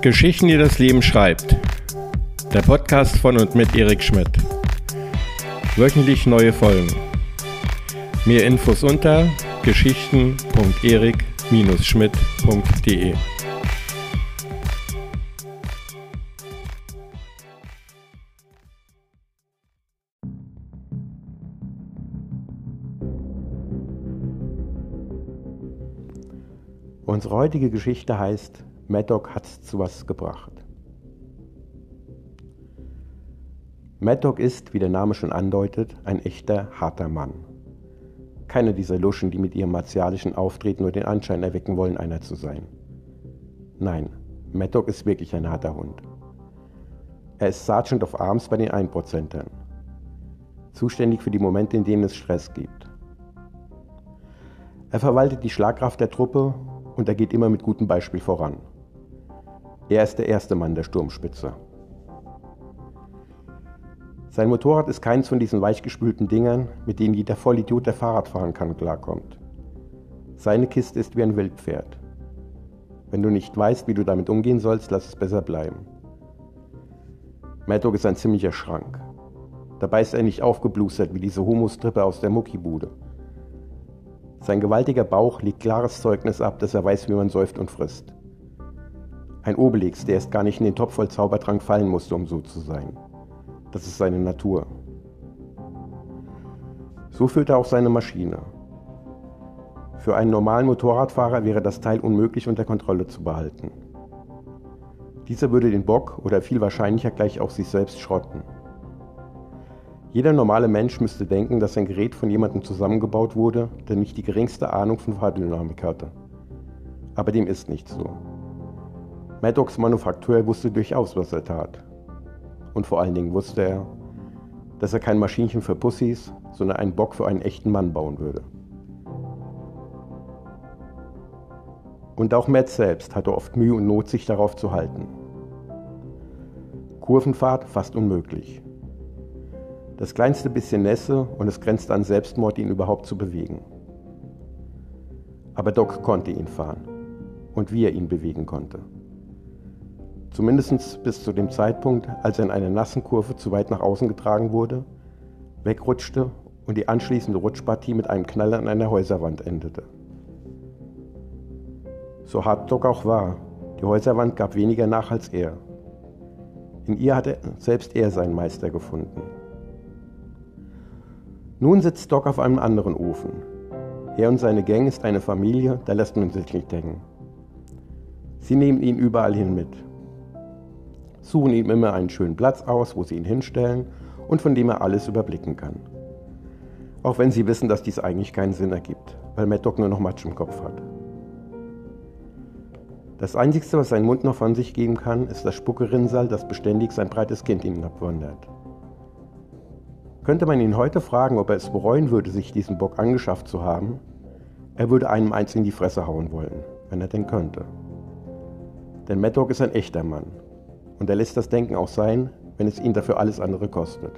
Geschichten, die das Leben schreibt. Der Podcast von und mit Erik Schmidt. Wöchentlich neue Folgen. Mehr Infos unter geschichten.erik-schmidt.de. Unsere heutige Geschichte heißt Maddock hat's zu was gebracht. Maddock ist, wie der Name schon andeutet, ein echter harter Mann. Keiner dieser Luschen, die mit ihrem martialischen Auftreten nur den Anschein erwecken wollen, einer zu sein. Nein, Maddock ist wirklich ein harter Hund. Er ist Sergeant of Arms bei den Einprozentern. Zuständig für die Momente, in denen es Stress gibt. Er verwaltet die Schlagkraft der Truppe und er geht immer mit gutem Beispiel voran. Er ist der erste Mann der Sturmspitze. Sein Motorrad ist keins von diesen weichgespülten Dingern, mit denen jeder Vollidiot, der Fahrrad fahren kann, klarkommt. Seine Kiste ist wie ein Wildpferd. Wenn du nicht weißt, wie du damit umgehen sollst, lass es besser bleiben. Maddock ist ein ziemlicher Schrank. Dabei ist er nicht aufgeblustert wie diese Homostrippe aus der Muckibude. Sein gewaltiger Bauch legt klares Zeugnis ab, dass er weiß, wie man säuft und frisst. Ein Obelix, der erst gar nicht in den Topf voll Zaubertrank fallen musste, um so zu sein. Das ist seine Natur. So führt er auch seine Maschine. Für einen normalen Motorradfahrer wäre das Teil unmöglich unter Kontrolle zu behalten. Dieser würde den Bock oder viel wahrscheinlicher gleich auch sich selbst schrotten. Jeder normale Mensch müsste denken, dass ein Gerät von jemandem zusammengebaut wurde, der nicht die geringste Ahnung von Fahrdynamik hatte. Aber dem ist nicht so. Maddocks Manufakteur wusste durchaus, was er tat. Und vor allen Dingen wusste er, dass er kein Maschinchen für Pussys, sondern einen Bock für einen echten Mann bauen würde. Und auch Matt selbst hatte oft Mühe und Not, sich darauf zu halten. Kurvenfahrt fast unmöglich. Das kleinste bisschen Nässe und es grenzte an Selbstmord, ihn überhaupt zu bewegen. Aber Doc konnte ihn fahren und wie er ihn bewegen konnte. Zumindest bis zu dem Zeitpunkt, als er in einer nassen Kurve zu weit nach außen getragen wurde, wegrutschte und die anschließende Rutschpartie mit einem Knall an einer Häuserwand endete. So hart Doc auch war, die Häuserwand gab weniger nach als er. In ihr hatte selbst er seinen Meister gefunden. Nun sitzt Doc auf einem anderen Ofen. Er und seine Gang ist eine Familie, da lässt man sich nicht denken. Sie nehmen ihn überall hin mit suchen ihm immer einen schönen Platz aus, wo sie ihn hinstellen und von dem er alles überblicken kann. Auch wenn sie wissen, dass dies eigentlich keinen Sinn ergibt, weil Maddock nur noch Matsch im Kopf hat. Das Einzige, was sein Mund noch von sich geben kann, ist das Spuckerinnsal, das beständig sein breites Kind ihn abwandert. Könnte man ihn heute fragen, ob er es bereuen würde, sich diesen Bock angeschafft zu haben, er würde einem eins in die Fresse hauen wollen, wenn er denn könnte. Denn Maddock ist ein echter Mann und er lässt das Denken auch sein, wenn es ihn dafür alles andere kostet.